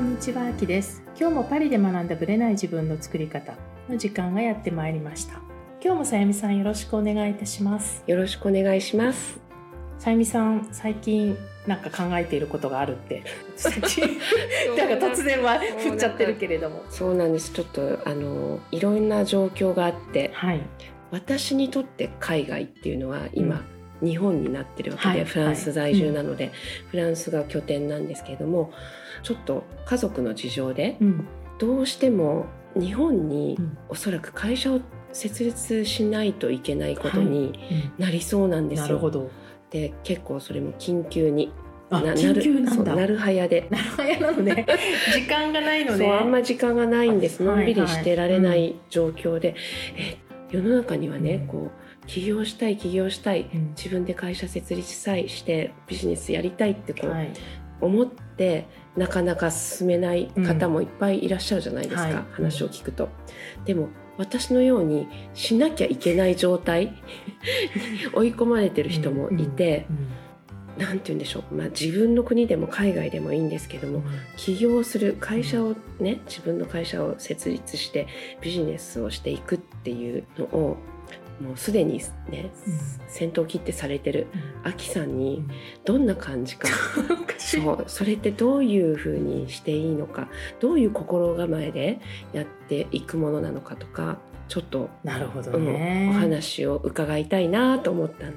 んにちは、あきです。今日もパリで学んだブレない自分の作り方の時間がやってまいりました。今日もさゆみさんよろしくお願いいたします。よろしくお願いします。さゆみさん、最近なんか考えていることがあるって。なんか突然は振っちゃってるけれども。そうなんです。ちょっとあのいろんな状況があって、はい。私にとって海外っていうのは今、日本になってるわけで、はいフランス在住なので、フランスが拠点なんですけれども、ちょっと家族の事情でうん。どうしても日本にうんおそらく会社を設立しないといけないことにうんなりそうなんですよ。なるほど。で結構それも緊急にあ、ななるなるはやでなるほどなのね。時間がないのね。そうあんま時間がないんですはいのんびりしてられなはいい状況で、え世の中にはね、うんこう起業したい起業したいうん。自分で会社設立したいしてビジネスやりたいってこう、はい。思ってなかなか進めない方もいっぱいいらっしゃるじゃないですか、はい。話を聞くと。でも私のようにしなきゃいけない状態に 追い込まれてる人もいて、うん。なんて言うんでしょう、まあ、自分の国でも海外でもいいんですけども、うん起業する会社をね自分の会社を設立してビジネスをしていくっていうのをもうすでにね、先頭切ってされてるアキさんにどんな感じか、そう。それってどういうふうにしていいのか。どういう心構えでやっていくものなのかとかちょっと、なるほどうんね。お話を伺いたいなと思ったの。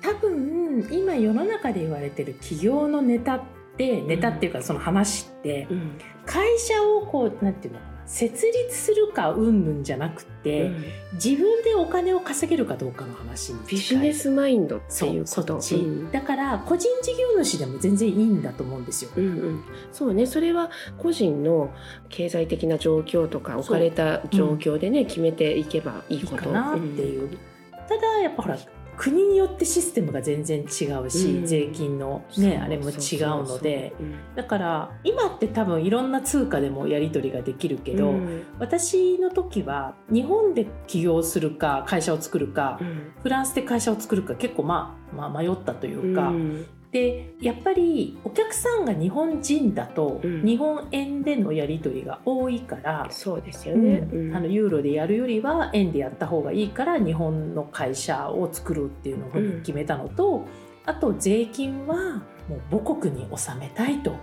多分今世の中で言われてる起業のネタってネタっていうかその話ってうん。会社をこうなんていうのかな設立するかうんぬんじゃなくて、うん。自分でお金を稼げるかどうかの話にビジネスマインドってそいううこと。うん。だから個人事業主でも全然いいんだと思うんですよ。うんうん、そうね。それは個人の経済的な状況とか置かれた状況でね、決めていけばいいいいことかなっていう、ただやっぱほら国によってシステムが全然違うし、うん。税金のうんねあれも違うのでだから今って多分いろんな通貨でもやり取りができるけど、うん。私の時は日本で起業するか会社を作るか、うん。フランスで会社を作るか結構まあ、まあ、迷ったというか、うんでやっぱりお客さんが日本人だと、うん。日本円でのやり取りが多いから、そうですよね、うん。うん。あのユーロでやるよりは円でやった方がいいから日本の会社を作るっていうのを決めたのと、あと税金はもう母国に納めたいと。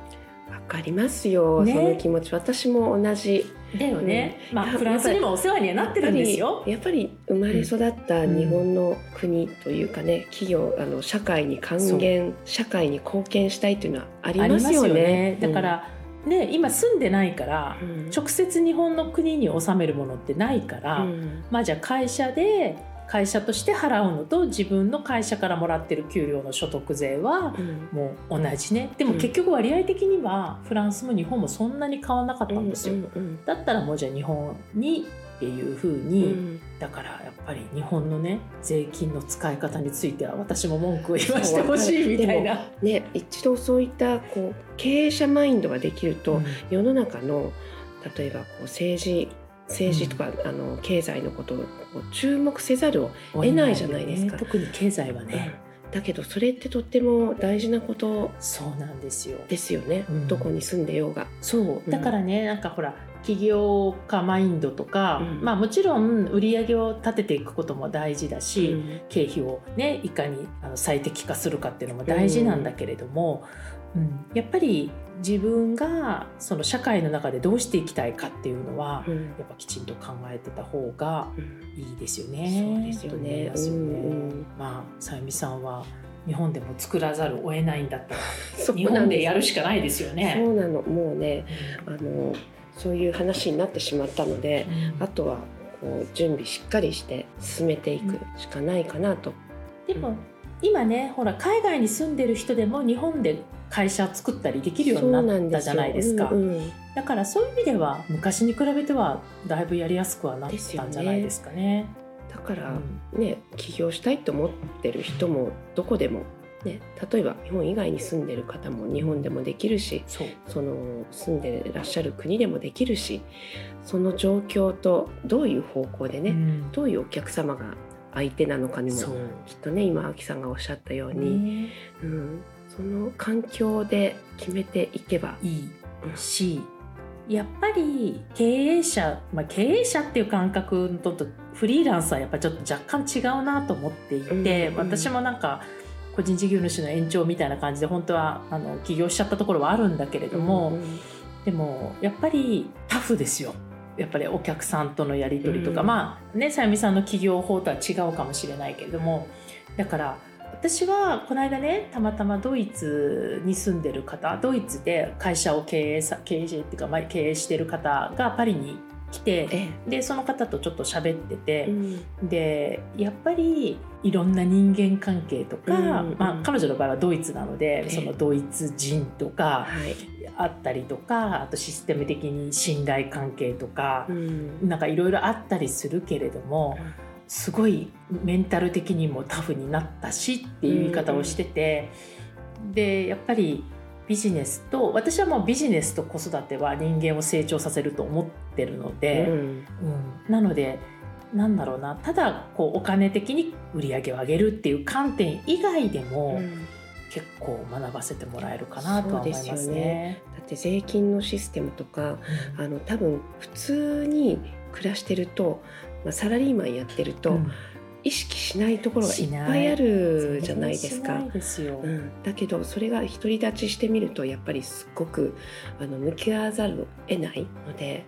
わかりますよ、ね。その気持ち私も同じ。だよね、まあやフランスにもお世話にはなってるんですよ。やっぱり生まれ育った日本の国というかね、企業あの社会に還元社会に貢献したいというのはありますよね。よね。だから、ね今住んでないから、うん。直接日本の国に納めるものってないから、うん。まあじゃあ会社で会社として払うのと自分の会社からもらってる給料の所得税はうん。もう同じね。でも結局割合的にはフランスも日本もそんなに変わらなかったんですよ、うんうんだったらもうじゃあ日本にっていうふううんに、うん。だからやっぱり日本のね税金の使い方については私も文句を言わせてほしいみたいな。ね、一度そういったこう経営者マインドができると、うん。世の中の例えばこう政治政治とか、あの経済のことを注目せざるを得ないじゃないですか。特に経済はね、だけどそれってとっても大事なことそうなんですよ。ですよね、うん。どこに住んでようが。そう。だからね、なんかほら起業家マインドとか、うん。まあもちろん売り上げを立てていくことも大事だし、うん。経費をねいかにあの最適化するかっていうのも大事なんだけれども、うん。やっぱり自分がその社会の中でどうしていきたいかっていうのは、うん。やっぱきちんと考えてた方がうん。いいですよね。そうですよね。ますよね。うんうん。まあさゆみさんは日本でも作らざるを得ないんだったら そう日本でやるしかないですよそね。うなの。もうねあのそういう話になってしまったので、うん。あとはこう準備しっかりして進めていくしかないかなと。でも今ねほら海外に住んでる人でも日本で会社を作ったりできるようになったじゃないですか。だからそういう意味では昔に比べてはだいぶやりやすくはなったんじゃないですかね。だからうん。ね起業したいと思ってる人もどこでも、ね、例えば日本以外に住んでる方も日本でもできるしそう。その住んでらっしゃる国でもできるしその状況とどういう方向でね、うん。どういうお客様が相手なのかにもきっとね今秋さんがおっしゃったように、ね。うん、その環境で決めていけば、いいし。やっぱり経営者、まあ、経営者っていう感覚とフリーランスはやっぱちょっと若干違うなと思っていて、うんうん。私もなんか個人事業主の延長みたいな感じで本当はあの起業しちゃったところはあるんだけれども、うんでもやっぱりタフですよ。やっぱりお客さんとのやり取りとか、うん。まあねさゆみさんの企業法とは違うかもしれないけれども。だから私はこの間ねたまたまドイツに住んでる方ドイツで会社を経営さ経営っていうか、まあ、経営してる方がパリに来てえでその方とちょっと喋っててえ、うん。でやっぱりいろんな人間関係とか、うんまあ、彼女の場合はドイツなので、えそのドイツ人とかはい。あったりとかあとシステム的に信頼関係とかう、ん。なんかいろいろあったりするけれどもすごいメンタル的にもタフになったしっていう言い方をしてて、でやっぱりビジネスと私はもうビジネスと子育ては人間を成長させると思ってるので。うん。うん、なのでなんだろうな。ただこうお金的に売り上げを上げるっていう観点以外でも、うん。結構学ばせてもらえるかなとは思いますそうですよね。だって税金のシステムとかあの多分普通に暮らしてると、まあ、サラリーマンやってると、うん意識しないところがいっぱいあるじゃないですかすよ。うん、だけどそれが独り立ちしてみるとやっぱりすっごくあの向き合わざるを得ないので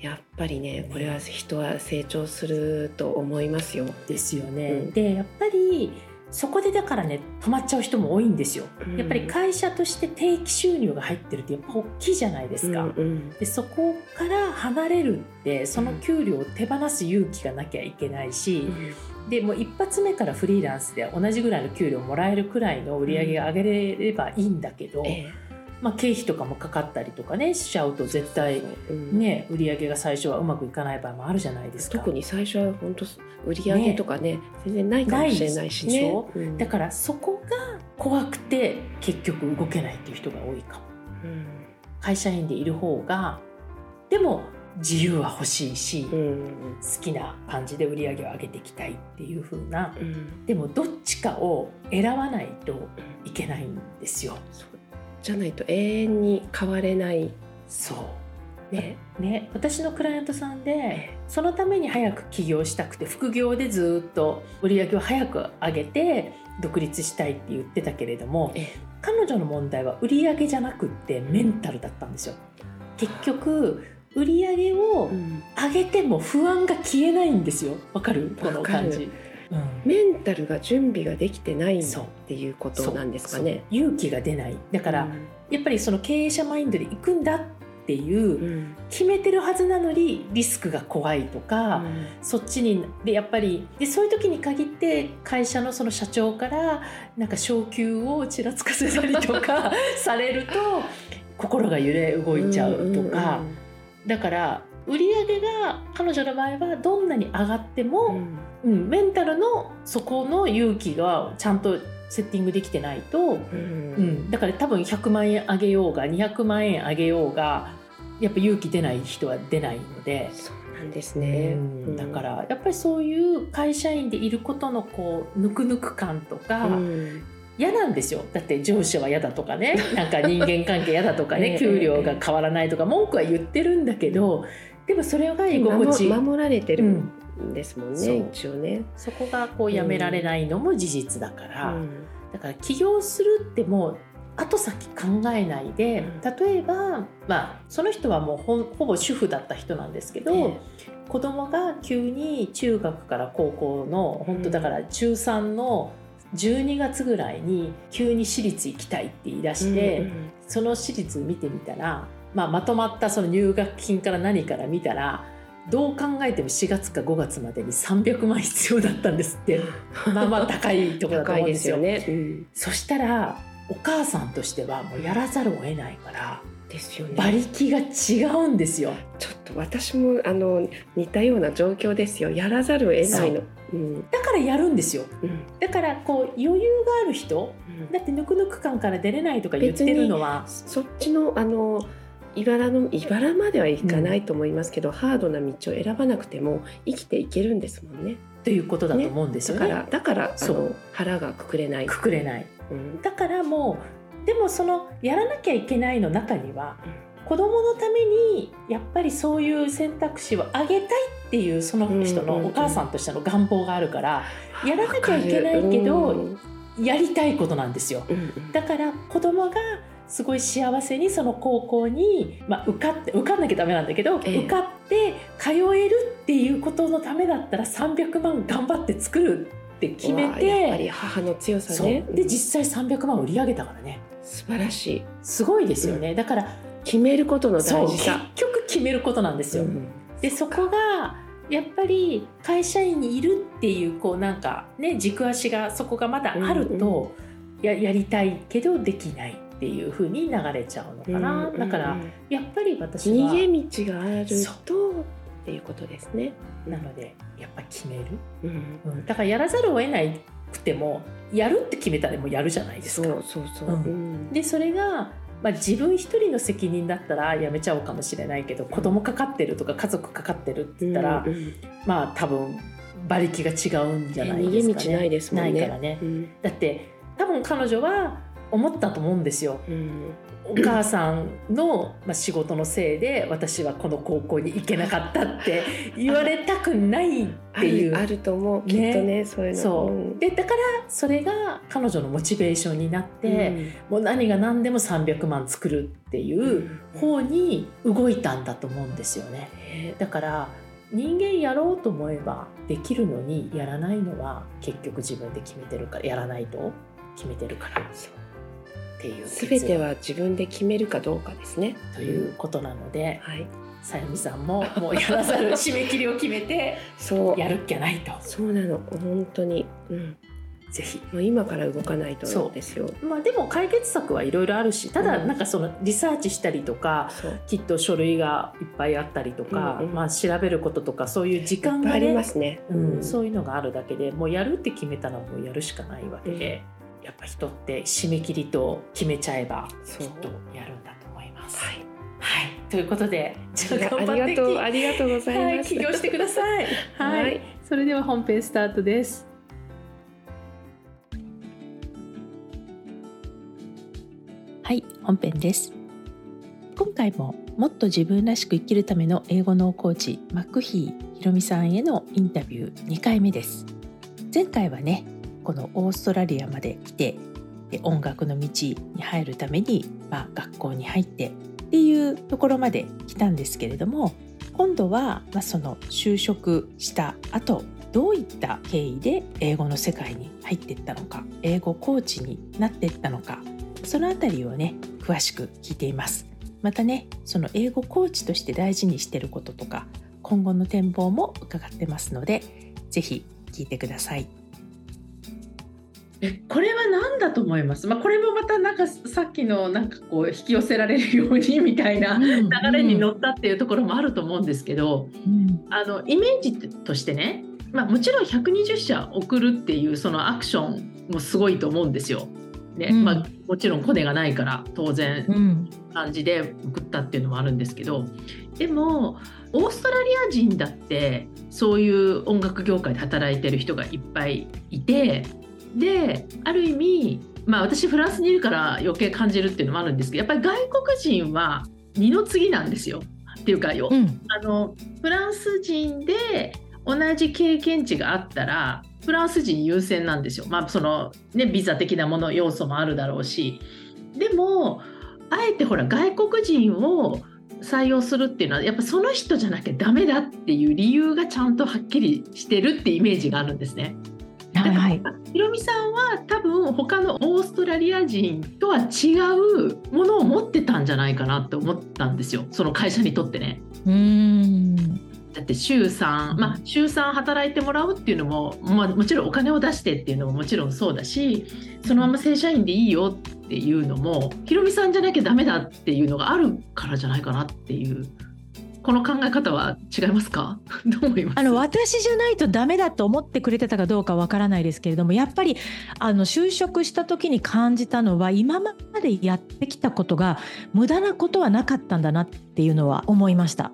やっぱりねこれは人は成長すると思いますよ。ですよね。うんでやっぱりそこでだからね止まっちゃう人も多いんですよ。うんやっぱり会社として定期収入が入ってるってやっぱ大きいじゃないですか。うんうんでそこから離れるってその給料を手放す勇気がなきゃいけないし、でもう一発目からフリーランスで同じぐらいの給料もらえるくらいの売り上げが上げれればいいんだけど、えまあ、経費とかもかかったりとかねしちゃうと絶え対うん。ね売り上げが最初はうまくいかない場合もあるじゃないですか。特に最初は本当売り上げとかね全然ないかもしれないしね。うん。だからそこが怖くて結局動けないっていう人が多いかも。うん。会社員でいる方がでも自由は欲しいし、好うんきな感じで売り上げを上げていきたいっていう風なうん。でもどっちかを選ばないといけないんですよ。じゃないと永遠に変われないそうね。ね、私のクライアントさんでそのために早く起業したくて副業でずっと売り上げを早く上げて独立したいって言ってたけれどもえ彼女の問題は売り上げじゃなくってメンタルだったんですよ。結局売り上げをうん上げても不安が消えないんですよ。わかるこの感じ。うん。メンタルが準備ができてないっていうことなんですかね。勇気が出ない。だから、やっぱりその経営者マインドで行くんだっていううん。決めてるはずなのにリスクが怖いとか、うん。そっちにでやっぱりでそういう時に限って会社のその社長からなんか昇給をちらつかせたりとか されると心が揺れ動いちゃうとか、だから売り上げが彼女の場合はどんなに上がってうんうも、んうんメンタルのそこの勇気がちゃんとセッティングできてないと、うん。うん、だから多分100万円上げようが200万円上げようがやっぱ勇気出ない人は出ないので。そうなんですね。うんだからやっぱりそういう会社員でいることのこうぬくぬく感とかうん。嫌なんですよ。だって上司は嫌だとかね。なんか人間関係嫌だとかええ。ね給料が変わらないとか文句は言ってるんだけどでもそれが居心地、守守られてる。うんんですもんね、一応ね。そこがこうやめられないのも事実だから、うん。だから起業するってもう後先考えないでうん。例えば、まあ、その人はもうほぼ主婦だった人なんですけど、え子供が急に中学から高校の本当だから中3の12月ぐらいに急に私立行きたいって言い出えして、うんうん。その私立見てみたら、まあ、まとまったその入学金から何から見たらどう考えても4月か5月までに300万必要だったんですって まあまあ高いところだと高いで思うんですすよ。よね。うんそしたらお母さんとしてはもうやらざるを得ないからですよね。馬力が違うんですよ。ちょっと私もあの似たような状況ですよ。やらざるを得ないの。うんだからやるんですよ。うんだからこう余裕がある人だってぬくぬく感から出れないとか言ってるのはそっちのあの茨の茨まではいかないと思いますけど、ハードな道を選ばなくても生きていけるんですもんね。ということだと思うんですよね。だからだからあそうの腹がくくれない。くくれない。うんだからもうでもそのやらなきゃいけないの中には子供のためにやっぱりそういう選択肢をあげたいっていうその人のお母さんとしての願望があるから、やらなきゃいけないけどうんやりたいことなんですよ。うんだから子供がすごい幸せにその高校に、まあ、受かって受かんなきゃダメなんだけど、ええ。受かって通えるっていうことのためだったら300万頑張って作るって決めわあやっぱりて、母の強さね。で実際300万売り上げたからね。素晴らしい。すごいですよね、だから決めることの大事さ。局決めることなんですよ。うん。でそこがやっぱり会社員にいるっていうこうなんかね軸足がそこがまだあると、ややりたいけどできないっていう風に流れちゃうのかな、うんだからやっぱり私は逃げ道があると。っていうことですね。なのでやっぱ決める、うん。うん、だからやらざるを得ないくてもやるって決めたらもうやるじゃないですか。そう。そうでそれが、まあ、自分一人の責任だったらやめちゃおうかもしれないけど子供かかってるとか家族かかってるって言ったら、うんうん。まあ多分馬力が違うんじゃない逃ですかね。げ道ないですもんね。ないからね。うん。だって多分彼女は思ったと思うんですよ。うん。お母さんの、まあ、仕事のせいで私はこの高校に行けなかったって 言われたくないっあていう。るあると思う、きっとねそういうの。そう、ん。でだからそれが彼女のモチベーションになって、もう何が何でも300万作るっていう方に動いたんだと思うんですよね。ねだから人間やろうと思えばできるのにやらないのは結局自分で決めてるからやらないと決めてるからっていうすべてはは自分で決めるかどうかですね。ということなのではい。さゆみさんももうやらざる締め切りを決めて そう。やるっきゃないとそうなの本当に。うん。ぜひ。もう今から動かないそうとですよ。まあ、でも解決策はいろいろあるしただうんなんかそのリサーチしたりとかそう。きっと書類がいっぱいあったりとか、うんうんまあ、調べることとかそういう時間がありねますね。うん、そういうのがあるだけでもうやるって決めたらもうやるしかないわけで、やっぱ人って締め切りと決めちゃえばきっとやるんだと思います。はい。はい、ということでじゃああ頑張ってりがとうありがとうござはいい、ます。起業してください。はい、はいそれでは本編スタートです。はい、本編です。今回ももっと自分らしく生きるための英語脳コーチマックヒーひろみさんへのインタビュー2回目です。前回はね、このオーストラリアまで来てで音楽の道に入るために、まあ、学校に入ってっていうところまで来たんですけれども今度は、まあ、その就職した後どういった経緯で英語の世界に入っていったのか英語コーチになっていったのかそのあたりをね詳しく聞いています。またねその英語コーチとして大事にしてることとか今後の展望も伺ってますのでぜひ聞いてください。えこれは何だと思います、まあ、これもまたなんかさっきのなんかこう引き寄せられるようにみたいな流れに乗ったっていうところもあると思うんですけど、あのイメージとしてね、まあ、もちろん120社送るっていうそのアクションもすごいと思うんですよ。ねうん。まあ、もちろんコネがないから当然。うん。感じで送ったっていうのもあるんですけどでもオーストラリア人だってそういう音楽業界で働いてる人がいっぱいいてである意味まあ私フランスにいるから余計感じるっていうのもあるんですけどやっぱり外国人は二の次なんですよ。っていうかよ、うんあのフランス人で同じ経験値があったらフランス人優先なんですよ。まあそのねビザ的なもの要素もあるだろうしでもあえてほら外国人を採用するっていうのはやっぱその人じゃなきゃダメだっていう理由がちゃんとはっきりしてるってイメージがあるんですね。はいはい。ひろみさんは多分他のオーストラリア人とは違うものを持ってたんじゃないかなって思ったんですよ。その会社にとってね。うーん。だって週3、まあ、週3働いてもらうっていうのも、まあ、もちろんお金を出してっていうのももちろんそうだしそのまま正社員でいいよっていうのもひろみさんじゃなきゃダメだっていうのがあるからじゃないかなっていうこの考え方は違いますか？どう思います？あの私じゃないとダメだと思ってくれてたかどうかわからないですけれどもやっぱりあの就職した時に感じたのは今までやってきたことが無駄なことはなかったんだなっていうのは思いました。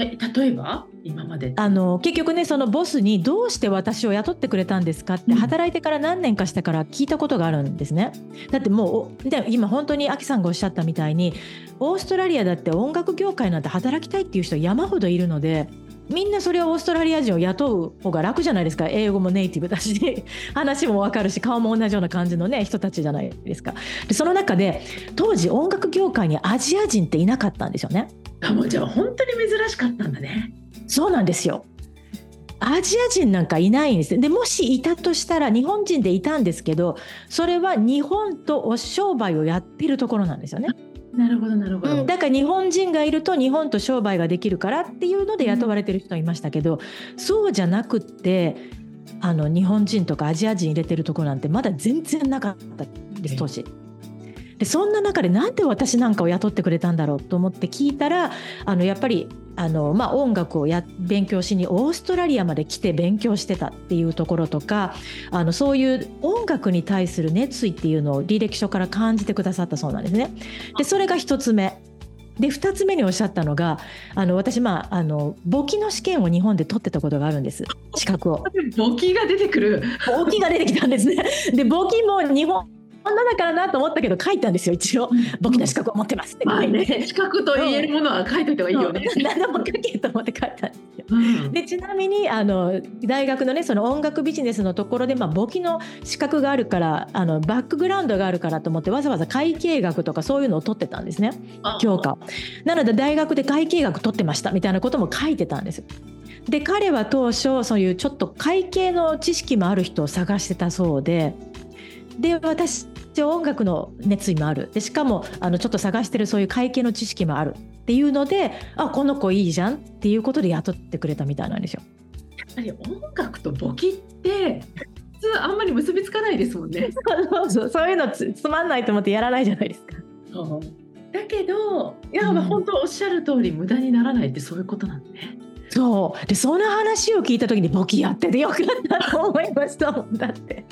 え例えば？今まであの結局ねそのボスにどうして私を雇ってくれたんですかってうん働いてから何年かしてから聞いたことがあるんですね。だってもうおで今本当にアキさんがおっしゃったみたいにオーストラリアだって音楽業界なんて働きたいっていう人山ほどいるので。みんなそれをオーストラリア人を雇う方が楽じゃないですか。英語もネイティブだし 話もわかるし顔も同じような感じのね人たちじゃないですか。でその中で当時音楽業界にアジア人っていなかったんですよね。あもうじゃあ本当に珍しかったんだね。そうなんですよ。アジア人なんかいないんです。でもしいたとしたら日本人でいたんですけどそれは日本とお商売をやってるところなんですよね、なるほどなるほど。うん、だから日本人がいると日本と商売ができるからっていうので雇われてる人いましたけど、そうじゃなくってあの日本人とかアジア人入れてるところなんてまだ全然なかったです当時。でそんな中でなんで私なんかを雇ってくれたんだろうと思って聞いたらあのやっぱりあの、まあ、音楽をや勉強しにオーストラリアまで来て勉強してたっていうところとかあのそういう音楽に対する熱意っていうのを履歴書から感じてくださったそうなんですね。でそれが一つ目。で2つ目におっしゃったのがあの私、まあ、あの簿記の試験を日本で取ってたことがあるんです資格を。簿記が出てくる。簿記が出てきたんですね。で簿記も日本女だからなと思ったけど書いたんですよ一応。簿記の資格を持ってますって。まあね 資格と言えるものは書いといた方がいいよね。何でも書けと思って書いたんですよ。うん。でちなみにあの大学のねその音楽ビジネスのところで、まあ、簿記の資格があるからあのバックグラウンドがあるからと思ってわざわざ会計学とかそういうのを取ってたんですね。あ。教科を。なので大学で会計学取ってましたみたいなことも書いてたんです。で彼は当初そういうちょっと会計の知識もある人を探してたそうで。で私音楽の熱意もあるでしかもあのちょっと探してるそういう会計の知識もあるっていうのであこの子いいじゃんっていうことで雇ってくれたみたいなんですよ。やっぱり音楽と簿記って普通あんまり結びつかないですもんね。そうそうそういうのつつまんないと思ってやらないじゃないですか。だけどいや、うん本当おっしゃる通り無駄にならないってそういうことなんだね。そうでその話を聞いた時に簿記やっててよかったと思いましたもんだって。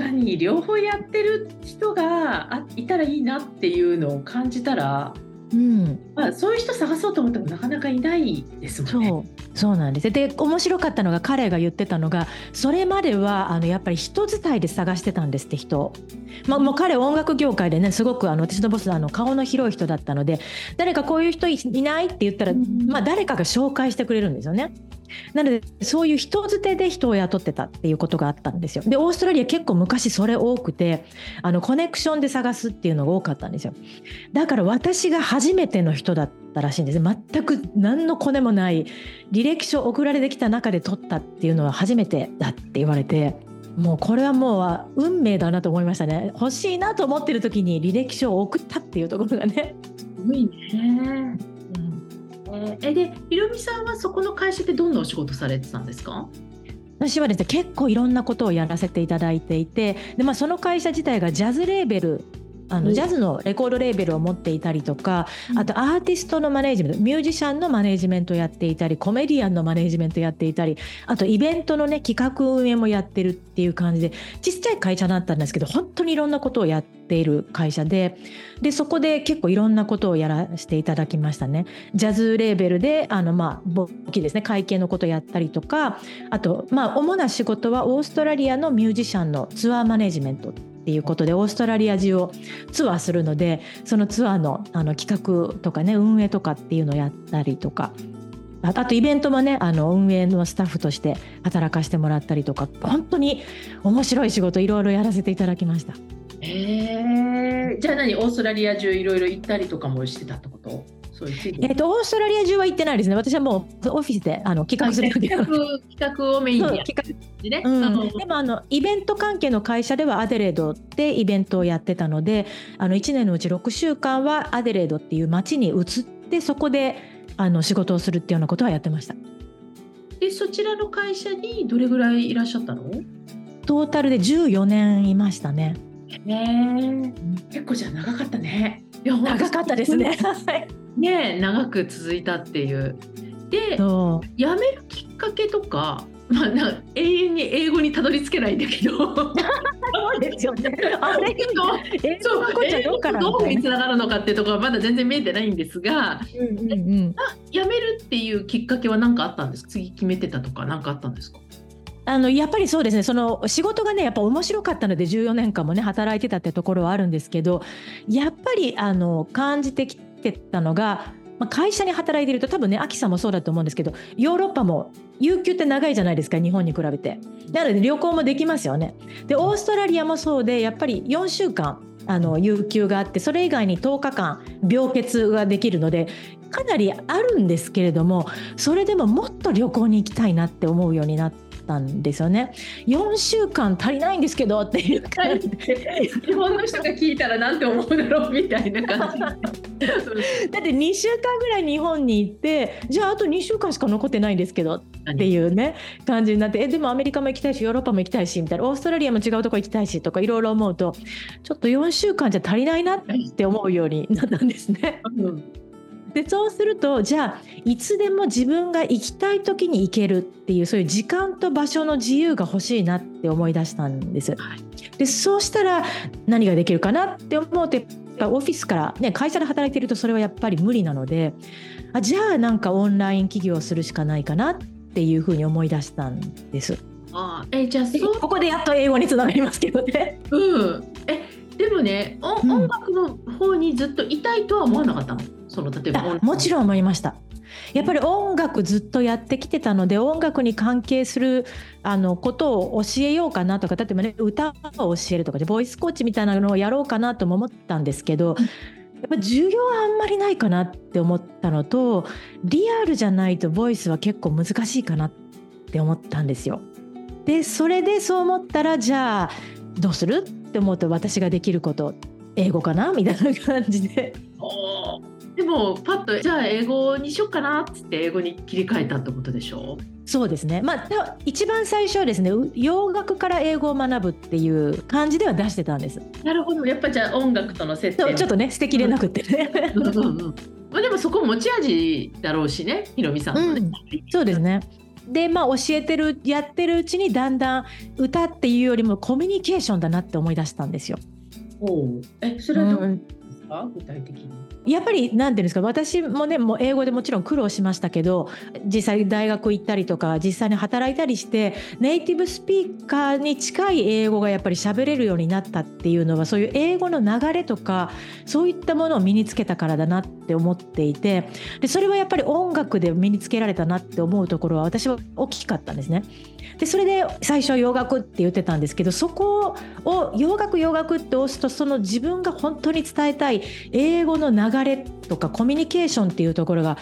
確かに両方やってる人があいたらいいなっていうのを感じたら、うん。まあ、そういう人探そうと思ってもなかなかいないですもんね。そうそうなんです。で面白かったのが彼が言ってたのがそれまではあのやっぱり人伝いで探してたんですって人。を、まあ、もう彼音楽業界でねすごくあの私のボスあの顔の広い人だったので誰かこういう人いいないって言ったら、うん。まあ、誰かが紹介してくれるんですよね。なのでそういう人づてで人を雇ってたっていうことがあったんですよ。でオーストラリア結構昔それ多くてあのコネクションで探すっていうのが多かったんですよ。だから私が初めての人だったらしいんです全く何のコネもない履歴書送られてきた中で取ったっていうのは初めてだって言われてもうこれはもう運命だなと思いましたね欲しいなと思ってる時に履歴書を送ったっていうところがね。すごいね。えでひろみさんはそこの会社でどんなお仕事されてたんですか？私はですね結構いろんなことをやらせていただいていてで、まあ、その会社自体がジャズレーベルあうん。のジャズのレコードレーベルを持っていたりとか、あとアーティストのマネージメントミュージシャンのマネージメントをやっていたりコメディアンのマネージメントやっていたりあとイベントのね企画運営もやってるっていう感じでちっちゃい会社だったんですけど本当にいろんなことをやっている会社ででそこで結構いろんなことをやらせていただきましたね。ジャズレーベルであのまあ簿記ですね。会計のことやったりとかあとまあ主な仕事はオーストラリアのミュージシャンのツアーマネジメントっていうことでオーストラリア中をツアーするのでそのツアーのあの企画とかね運営とかっていうのをやったりとか。あとイベントもねあの運営のスタッフとして働かせてもらったりとか本当に面白い仕事いろいろやらせていただきました。えー、じゃあ何オーストラリア中いろいろ行ったりとかもしてたってこと？えっとオーストラリア中は行ってないですね。私はもうオフィスであの企画する企画企画をメインにやっそう企てね、うん。あのでもあのイベント関係の会社ではアデレードでイベントをやってたのであの1年のうち6週間はアデレードっていう街に移ってそこであの仕事をするっていうようなことはやってました。でそちらの会社にどれぐらいいらっしゃったの？トータルで14年いましたね。へえ結構じゃあ長かったね。いや長かったですね ね長く続いたっていう。で辞めるきっかけとかまあな永遠に英語にたどり着けないんだけど。そうですよね。あれえそうこっちゃどうかな。どうにみつながるのかっていうところはまだ全然見えてないんですが。うんうんうん。辞めるっていうきっかけは何かあったんですか？次決めてたとか何かあったんですか？あのやっぱりそうですね。その仕事がねやっぱ面白かったので14年間もね働いてたってところはあるんですけどやっぱりあの感じてきてたのが、まあ、会社に働いてると多分ね秋さんもそうだと思うんですけどヨーロッパも有給って長いじゃないですか日本に比べて。なので旅行もできますよね。でオーストラリアもそうでやっぱり4週間あの有給があってそれ以外に10日間病欠ができるのでかなりあるんですけれどもそれでももっと旅行に行きたいなって思うようになってたんですよね。4週間足りないんですけどっていう感じで日本の人が聞いたらなんて思うだろうみたいな感じ だって2週間ぐらい日本に行ってじゃああと2週間しか残ってないんですけどっていうね感じになってえでもアメリカも行きたいしヨーロッパも行きたいしみたいなオーストラリアも違うとこ行きたいしとかいろいろ思うとちょっと4週間じゃ足りないなって思うようになったんですね。うんでそうするとじゃあいつでも自分が行きたい時に行けるっていうそういう時間と場所の自由が欲しいなって思い出したんです。はいでそうしたら何ができるかなって思うとやっぱオフィスから、ね、会社で働いてるとそれはやっぱり無理なのであじゃあなんかオンライン起業するしかないかなっていうふうに思い出したんです。あえじゃあここでやっと英語につながりますけどね。うんえでもねおうん。音楽の方にずっといたいとは思わなかったの。その例えばあもちろん思いました。やっぱり音楽ずっとやってきてたので音楽に関係するあのことを教えようかなとか例えばね歌を教えるとかでボイスコーチみたいなのをやろうかなとも思ったんですけどやっぱ授業はあんまりないかなって思ったのとリアルじゃないとボイスは結構難しいかなって思ったんですよ。でそれでそう思ったらじゃあどうする？って思うと私ができること英語かなみたいな感じで。でもパッとじゃあ英語にしようかなっつって英語に切り替えたってことでしょ？そうですね。まあ、た一番最初はですね、う洋楽から英語を学ぶっていう感じでは出してたんです。なるほどやっぱじゃあ音楽との接点ちょっとね、捨てきれなくってね。うんうんうんまあでもそこ持ち味だろうしねひろみさんのね、うんそうですね。で、まあ、教えてる、やってるうちに、だんだん歌っていうよりもコミュニケーションだなって思い出したんですよ。おう。えそれはどうですか、具体的にやっぱりなんていうんですか私もねもう英語でもちろん苦労しましたけど実際大学行ったりとか実際に働いたりしてネイティブスピーカーに近い英語がやっぱり喋れるようになったっていうのはそういう英語の流れとかそういったものを身につけたからだなって思っていてでそれはやっぱり音楽で身につけられたなって思うところは私は大きかったんですね。でそれで最初は洋楽って言ってたんですけどそこを洋楽洋楽って押すとその自分が本当に伝えたい英語の流れとかコミュニケーションっていうところが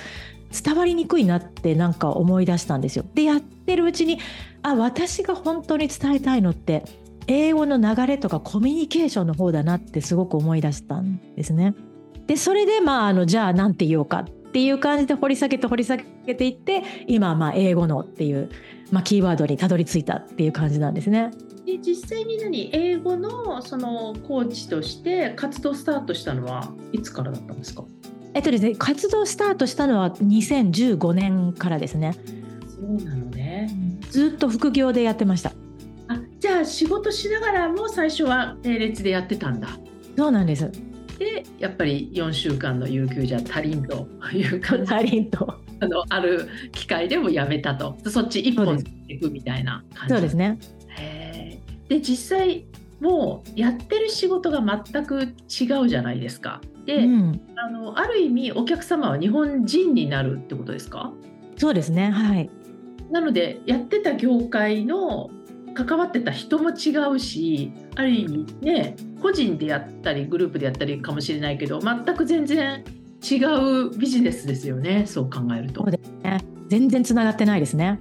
伝わりにくいなってなんか思い出したんですよ。でやってるうちにあ私が本当に伝えたいのって英語の流れとかコミュニケーションの方だなってすごく思い出したんですね。でそれでまああのじゃあ何て言おうかていう感じで掘り下げて掘り下げていって今はまあ英語のっていう、まあ、キーワードにたどり着いたっていう感じなんですね。で実際に何？英語のそのコーチとして活動スタートしたのはいつからだったんですか？えっとですね活動スタートしたのは2015年からですね。そうなのねずっと副業でやってました。あじゃあ仕事しながらも最初は並列でやってたんだそうなんです。でやっぱり4週間の有給じゃ足りんという感じ足りんと。あのある機会でもやめたとそっち一本いくみたいな感じそうですね。で実際もうやってる仕事が全く違うじゃないですか。で、うん、あのある意味お客様は日本人になるってことですか？そうですね。はい。なのでやってた業界の関わってた人も違うしある意味ね個人でやったりグループでやったりかもしれないけど全く全然違うビジネスですよねそう考えるとね。全然つながってないですね。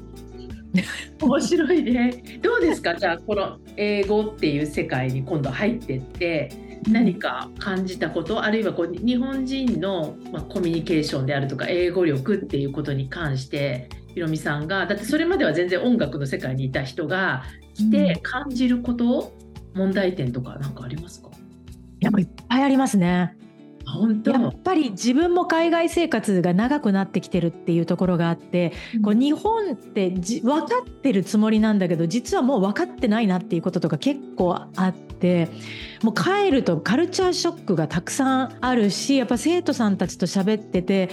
面白いね。どうですか？じゃあこの英語っていう世界に今度入ってって何か感じたこと？あるいはこう日本人の、まあ、コミュニケーションであるとか英語力っていうことに関してひろみさんがだってそれまでは全然音楽の世界にいた人が来て感じること、問題点とか何かありますか？いやもういっぱいありますね。本当？やっぱり自分も海外生活が長くなってきてるっていうところがあって、こう日本ってじ分かってるつもりなんだけど実はもう分かってないなっていうこととか結構あってもう帰るとカルチャーショックがたくさんあるしやっぱ生徒さんたちと喋ってて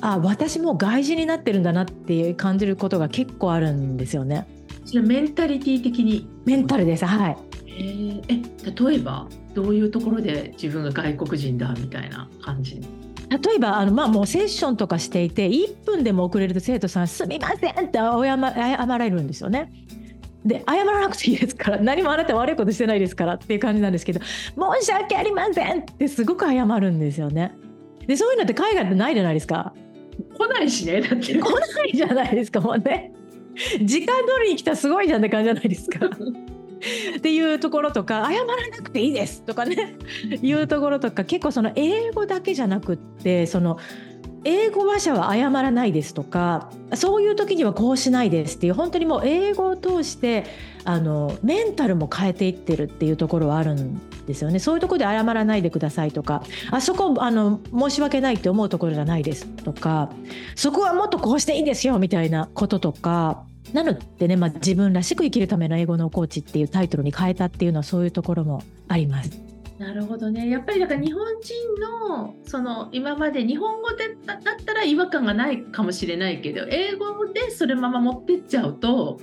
あ私もう外人になってるんだなって感じることが結構あるんですよね。それメンタリティ的に？メンタルですはいえーえ例えば？どういうところで自分が外国人だみたいな感じ？例えばあの、まあ、もうセッションとかしていて1分でも遅れると生徒さん「すみません」って謝謝られるんですよね。で謝らなくていいですから何もあなた悪いことしてないですからっていう感じなんですけど「申し訳ありません」ってすごく謝るんですよね。でそういうのって海外ってないじゃないですか。来ないしねだって来ないじゃないですかもうね。時間通りに来たらすごいじゃんって感じじゃないですか。っていうところとか謝らなくていいですとかねいうところとか結構その英語だけじゃなくってその英語話者は謝らないですとかそういう時にはこうしないですっていう本当にもう英語を通してあのメンタルも変えていってるっていうところはあるんですよねそういうとこで謝らないでくださいとかあそこあの申し訳ないって思うところじゃないですとかそこはもっとこうしていいんですよみたいなこととかなのでね、まあ、自分らしく生きるための英語のコーチっていうタイトルに変えたっていうのはそういうところもあります。なるほどねやっぱりだから日本人のその今まで日本語でだだったら違和感がないかもしれないけど英語でそれまま持ってっちゃうと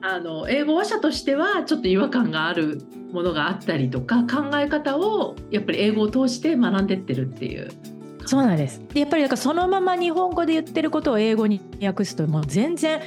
あの英語話者としてはちょっと違和感があるものがあったりとか考え方をやっぱり英語を通して学んでってるっていう。そうなんですでやっぱりだからそのまま日本語で言ってることを英語に訳すともう全然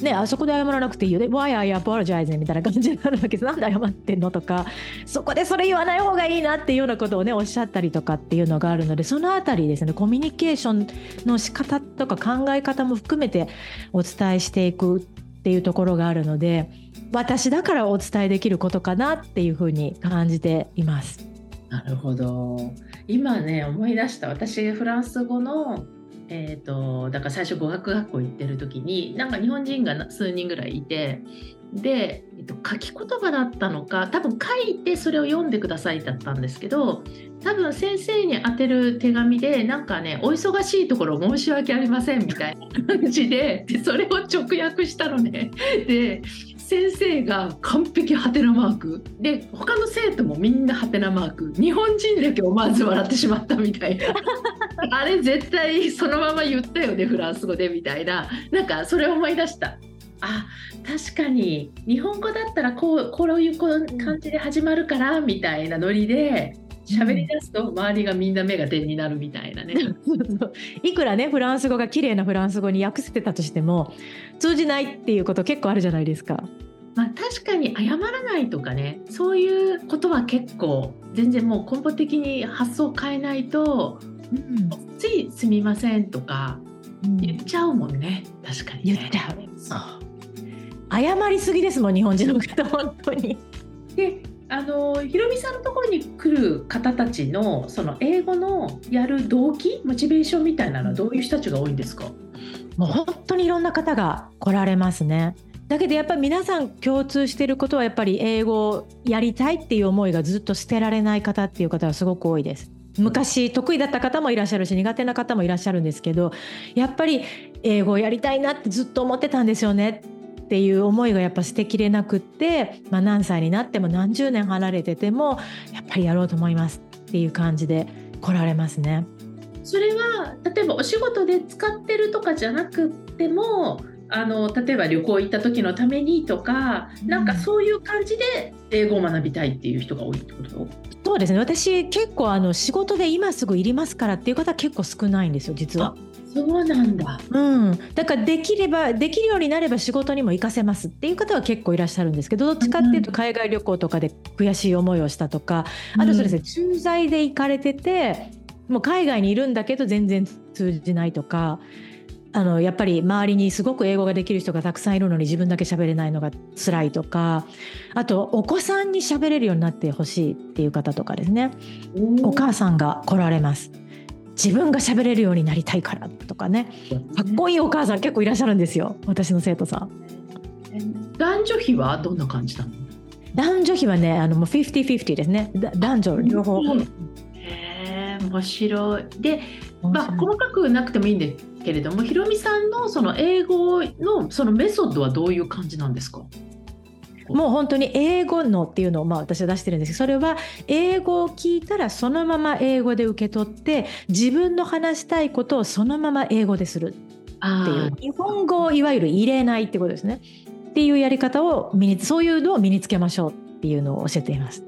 ねあそこで謝らなくていいよね「Why are you apologizing?」みたいな感じになるわけです なんで謝ってんのとかそこでそれ言わない方がいいなっていうようなことをねおっしゃったりとかっていうのがあるのでそのあたりですねコミュニケーションの仕方とか考え方も含めてお伝えしていくっていうところがあるので私だからお伝えできることかなっていうふうに感じています。なるほど今ね思い出した私フランス語のえーと、だから最初語学学校行ってる時になんか日本人が数人ぐらいいてで、えっと、書き言葉だったのか多分書いてそれを読んでくださいだったんですけど多分先生に宛てる手紙でなんかねお忙しいところ申し訳ありませんみたいな感じででそれを直訳したのね。で先生が完璧ハテナマーク。で他の生徒もみんなハテナマーク。日本人だけ思わず笑ってしまったみたいな。あれ絶対そのまま言ったよねフランス語でみたいな。なんかそれを思い出した。あ確かに。日本語だったらこうこういう感じで始まるからみたいなノリで喋り出すと周りがみんな目が点になるみたいなね。いくらねフランス語が綺麗なフランス語に訳せてたとしても通じないっていうこと結構あるじゃないですか。まあ、確かに謝らないとかねそういうことは結構全然もう根本的に発想を変えないと、うん、つい「すみません」とか言っちゃうもんね、うん、確かに、ね、言っちゃうそう謝りすぎですもん日本人の方本当に。であのひろみさんのところに来る方たちのその英語のやる動機モチベーションみたいなのはどういう人たちが多いんですか？もう本当にいろんな方が来られますね。だけどやっぱり皆さん共通していることはやっぱり英語をやりたいっていう思いがずっと捨てられない方っていう方はすごく多いです。昔得意だった方もいらっしゃるし苦手な方もいらっしゃるんですけどやっぱり英語をやりたいなってずっと思ってたんですよねっていう思いがやっぱ捨てきれなくって、まあ、何歳になっても何十年離れててもやっぱりやろうと思いますっていう感じで来られますね。それは例えばお仕事で使ってるとかじゃなくてもあの例えば旅行行った時のためにとか、うん、なんかそういう感じで英語を学びたいっていう人が多いってこと？そうですね私結構あの仕事で今すぐいりますからっていう方結構少ないんですよ実は。そうなんだ、うん、だからできればできるようになれば仕事にも活かせますっていう方は結構いらっしゃるんですけどどっちかっていうと海外旅行とかで悔しい思いをしたとか、うん、あとそうですね駐在で行かれててもう海外にいるんだけど全然通じないとか。あのやっぱり周りにすごく英語ができる人がたくさんいるのに自分だけ喋れないのが辛いとかあとお子さんに喋れるようになってほしいっていう方とかですね。お母さんが来られます自分が喋れるようになりたいからとかね。かっこいいお母さん結構いらっしゃるんですよ。私の生徒さん。男女比はどんな感じなの？男女比はねあのもう50-50ですね。男女両方、へえ面白い。で、まあ、細かくなくてもいいんですけれども、ひろみさんのその英語のそのメソッドはどういう感じなんですか？もう本当に英語のっていうのをまあ私は出してるんですけどそれは英語を聞いたらそのまま英語で受け取って自分の話したいことをそのまま英語でするっていう日本語をいわゆる入れないってことですねっていうやり方を身にそういうのを身につけましょうっていうのを教えています。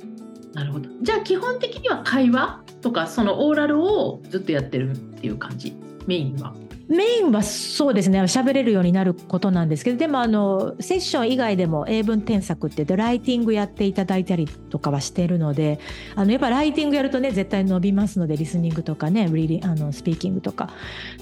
なるほど。じゃあ基本的には会話とかそのオーラルをずっとやってるっていう感じ？メインは。メインはそうですね喋れるようになることなんですけどでもあのセッション以外でも英文添削って言ってライティングやっていただいたりとかはしてるのであのやっぱライティングやるとね絶対伸びますのでリスニングとかねリリあのスピーキングとか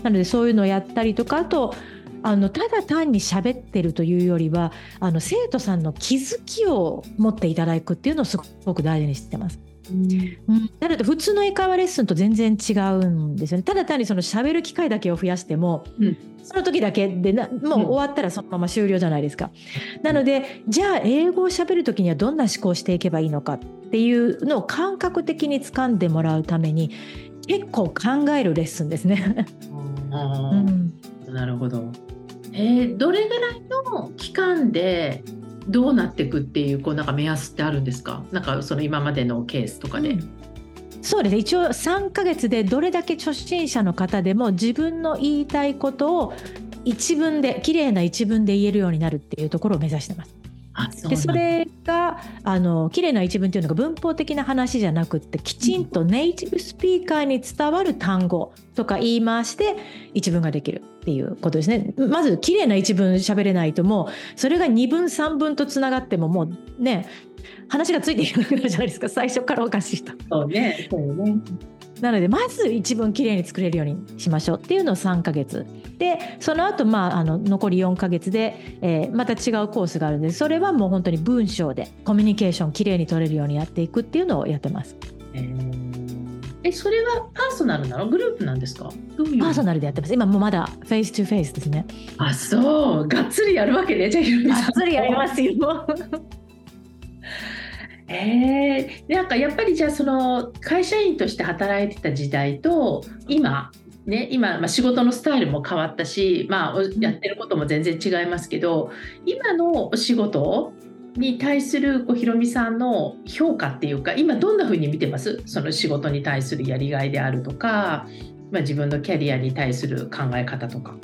なのでそういうのをやったりとかあとあのただ単に喋ってるというよりはあの生徒さんの気づきを持っていただくっていうのをすごく大事にしてます。うん、なので普通の英会話レッスンと全然違うんですよね。ただ単にその喋る機会だけを増やしても、うんその時だけでなもう終わったらそのまま終了じゃないですか。なのでじゃあ英語を喋る時にはどんな思考をしていけばいいのかっていうのを感覚的に掴んでもらうために結構考えるレッスンですね。うんなるほど。えーどれぐらいの期間でどうなっていくっていうこうなんか目安ってあるんですか？なんかその今までのケースとかで。うんそうですね一応3ヶ月でどれだけ初心者の方でも自分の言いたいことを一文で綺麗な一文で言えるようになるっていうところを目指してます。あそうでそれがあの綺麗な一文っていうのが文法的な話じゃなくってきちんとネイティブスピーカーに伝わる単語とか言い回して一文ができるっていうことですね。まず綺麗な一文喋れないともうそれが2文3文とつながってももうね話がついていかなくなるじゃないですか最初からおかしいと。そうね。そうね。なのでまず一文きれいに作れるようにしましょうっていうのを3ヶ月。でその後、まああの残り4ヶ月で、えーまた違うコースがあるんでそれはもう本当に文章でコミュニケーションきれいに取れるようにやっていくっていうのをやってます。えーえそれはパーソナルなの？グループなんですか？パーソナルでやってます。今もうまだフェイストゥフェイスですね。あそう。がっつりやるわけねじゃあがっつりやりますよ。えー、なんかやっぱりじゃあその会社員として働いてた時代と今ね今、まあ、仕事のスタイルも変わったし、まあ、おやってることも全然違いますけど今のお仕事に対するこうひろみさんの評価っていうか今どんな風に見てます？その仕事に対するやりがいであるとか、まあ、自分のキャリアに対する考え方とか。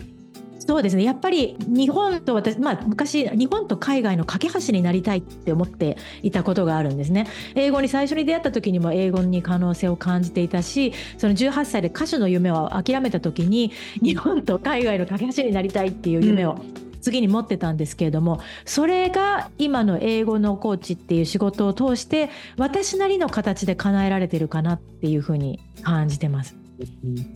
そうですね。やっぱり日本と私、まあ、昔日本と海外の架け橋になりたいって思っていたことがあるんですね。英語に最初に出会った時にも英語に可能性を感じていたしその18歳で歌手の夢を諦めた時に日本と海外の架け橋になりたいっていう夢を、次に持ってたんですけれどもそれが今の英語のコーチっていう仕事を通して私なりの形で叶えられてるかなっていうふうに感じてます。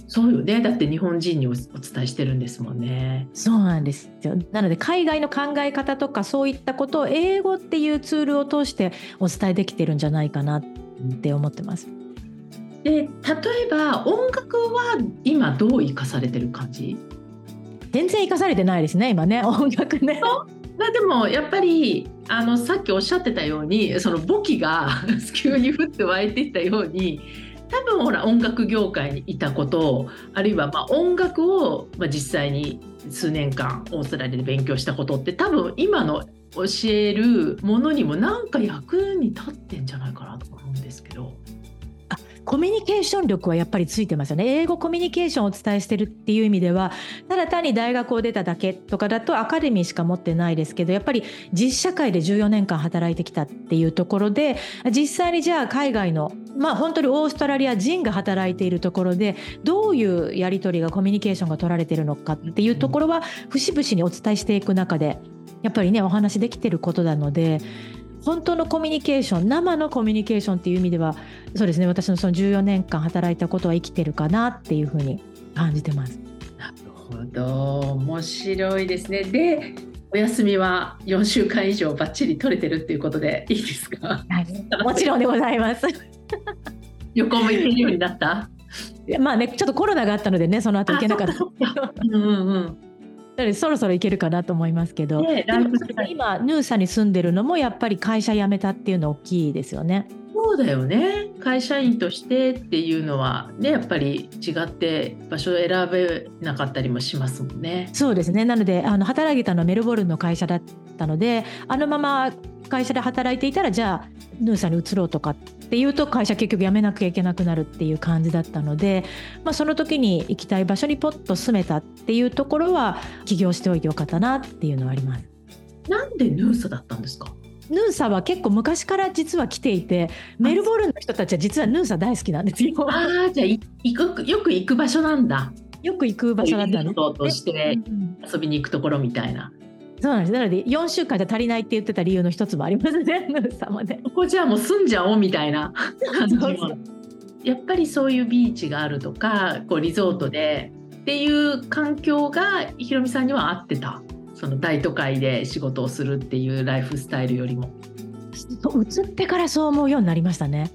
そうよねだって日本人におお伝えしてるんですもんね。そうなんですよなので海外の考え方とかそういったことを英語っていうツールを通してお伝えできてるんじゃないかなって思ってます。で例えば音楽は今どう生かされてる感じ？全然生かされてないですね今ね 音楽ね。まあでもやっぱりあのさっきおっしゃってたようにその簿記が 急に降って湧いていったように多分ほら音楽業界にいたことあるいはまあ音楽を、まあ、実際に数年間オーストラリアで勉強したことって多分今の教えるものにもなんか役に立ってんじゃないかなと思うんですけど。コミュニケーション力はやっぱりついてますよね。英語コミュニケーションをお伝えしてるっていう意味では、ただ単に大学を出ただけとかだとアカデミーしか持ってないですけど、やっぱり実社会で14年間働いてきたっていうところで、実際にじゃあ海外の、まあ本当にオーストラリア人が働いているところで、どういうやり取りがコミュニケーションが取られてるのかっていうところは、節々にお伝えしていく中で、やっぱりね、お話できてることなので、本当のコミュニケーション生のコミュニケーションっていう意味ではそうですね私のその14年間働いたことは生きてるかなっていうふうに感じてます。なるほど面白いですね。でお休みは4週間以上バッチリ取れてるっていうことでいいですか？はい、もちろんでございます。旅行も行けるようになったまあねちょっとコロナがあったのでねその後行けなかったうんうんうんなのでそろそろ行けるかなと思いますけど、ね今ヌーサに住んでるのもやっぱり会社辞めたっていうの大きいですよね。そそうだよね会社員としてっていうのはねやっぱり違って場所を選べなかったりもしますもんね。そうですねなのであの働いてたのはメルボルンの会社だったのであのまま会社で働いていたらじゃあヌーさんに移ろうとかっていうと会社結局辞めなきゃいけなくなるっていう感じだったので、まあ、その時に行きたい場所にポッと住めたっていうところは起業しておいてよかったなっていうのはあります。なんでヌーサだったんですか？ヌーサは結構昔から実は来ていてメルボルンの人たちは実はヌーサ大好きなんですよ。ああじゃあ行くよく行く場所なんだ。よく行く場所だったね。として遊びに行くところみたいな。そうなんです。なので4週間じゃ足りないって言ってた理由の一つもありますね。ヌーサまで。ここじゃあもう住んじゃおうみたいな 感じやっぱりそういうビーチがあるとかこうリゾートでっていう環境がひろみさんには合ってた。その大都会で仕事をするっていうライフスタイルよりも。移ってからそう思うようになりましたね。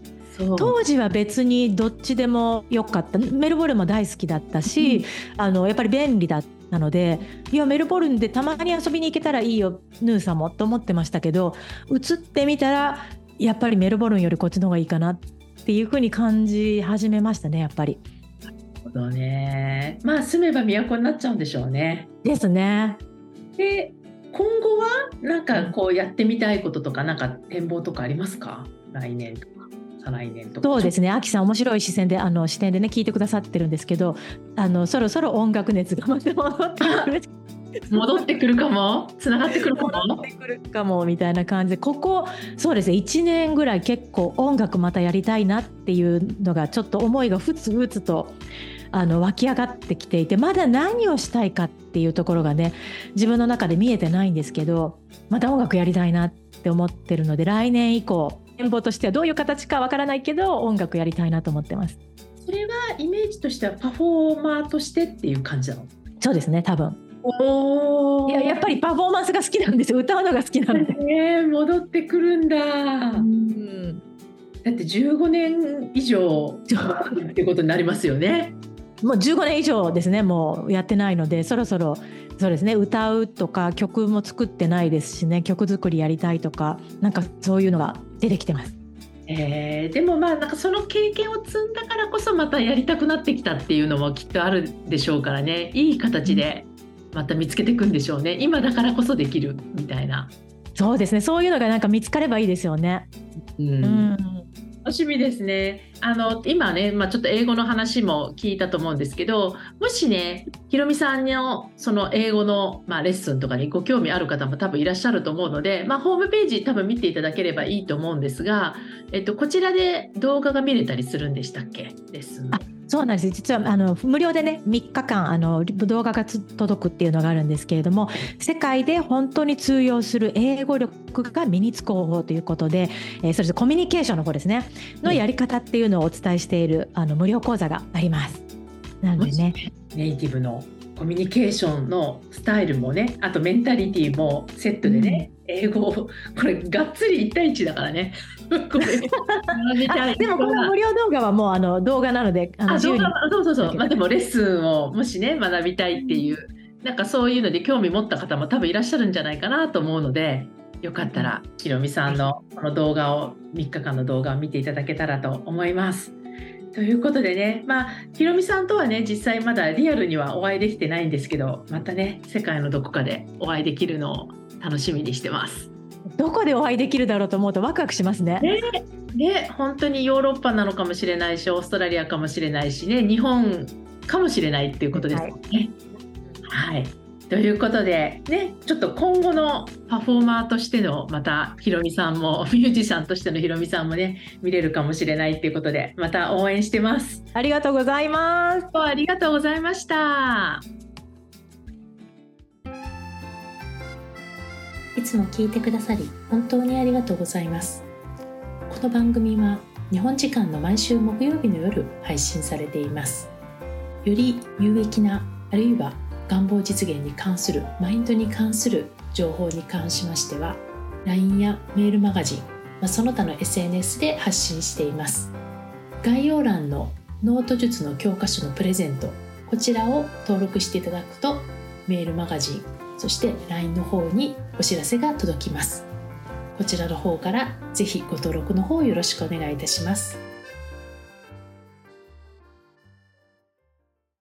当時は別にどっちでもよかったメルボルンも大好きだったし、うん、あのやっぱり便利だったのでいやメルボルンでたまに遊びに行けたらいいよヌーさんもと思ってましたけど移ってみたらやっぱりメルボルンよりこっちの方がいいかなっていうふうに感じ始めましたねやっぱり。なるほどねまあ住めば都になっちゃうんでしょうね。ですね。で今後はなんかこうやってみたいこととかなんか展望とかありますか？来年とか再来年とか。そうですね。秋さん面白い視線であの視点でね聞いてくださってるんですけどあのそろそろ音楽熱がまた戻ってくる。戻ってくるかも？つながってくるかも？戻ってくるかもみたいな感じでここそうですね。1年ぐらい結構音楽またやりたいなっていうのがちょっと思いがふつふつとあの湧き上がってきていてまだ何をしたいかっていうところがね自分の中で見えてないんですけどまた音楽やりたいなって思ってるので来年以降展望としてはどういう形かわからないけど音楽やりたいなと思ってます。それはイメージとしてはパフォーマーとしてっていう感じなの？そうですね多分。おいややっぱりパフォーマンスが好きなんです歌うのが好きなんで、えー、戻ってくるんだ、うん、だって15年以上ってことになりますよね。もう15年以上ですねもうやってないのでそろそろそうですね歌うとか曲も作ってないですしね曲作りやりたいとかなんかそういうのが出てきてます。えー、でもまあなんかその経験を積んだからこそまたやりたくなってきたっていうのもきっとあるでしょうからね。いい形でまた見つけていくんでしょうね。今だからこそできるみたいな。そうですね。そういうのがなんか見つかればいいですよね。うん、うん楽しみですね。あの今ね、まあ、ちょっと英語の話も聞いたと思うんですけどもしねひろみさんのその英語の、まあ、レッスンとかにご興味ある方も多分いらっしゃると思うので、まあ、ホームページ多分見ていただければいいと思うんですが、えっと、こちらで動画が見れたりするんでしたっけ？レッスンそうなんです。実はあの無料でね3日間あの動画が届くっていうのがあるんですけれども世界で本当に通用する英語力が身につく方法ということで、えー、それでコミュニケーションの方ですね。のやり方っていうのをお伝えしているあの無料講座があります。なのでね。ネイティブのコミュニケーションのスタイルもねあとメンタリティーもセットでね、英語をこれがっつり1対1だからね。でもこの無料動画はもうあの動画なのであのそうそうそう。まあでもレッスンをもしね学びたいっていうなんかそういうので興味持った方も多分いらっしゃるんじゃないかなと思うのでよかったらひろみさんのこの動画を3日間の動画を見ていただけたらと思います。ということでね、まあ、ひろみさんとはね、実際まだリアルにはお会いできてないんですけど、またね、世界のどこかでお会いできるのを楽しみにしてます。どこでお会いできるだろうと思うとワクワクしますね。ねね本当にヨーロッパなのかもしれないしオーストラリアかもしれないしね日本かもしれないっていうことですよね。はい、はいということで、ね、ちょっと今後のパフォーマーとしてのまたひろみさんも ミュージシャンとしてのひろみさんもね見れるかもしれないっていうことでまた応援してます。ありがとうございます。ありがとうございました。いつも聞いてくださり本当にありがとうございます。この番組は日本時間の毎週木曜日の夜配信されています。より有益なあるいは願望実現に関するマインドに関する情報に関しましては LINE やメールマガジン、まあその他の SNS で発信しています概要欄のノート術の教科書のプレゼントこちらを登録していただくとメールマガジンそして LINE の方にお知らせが届きます。こちらの方からぜひご登録の方よろしくお願いいたします。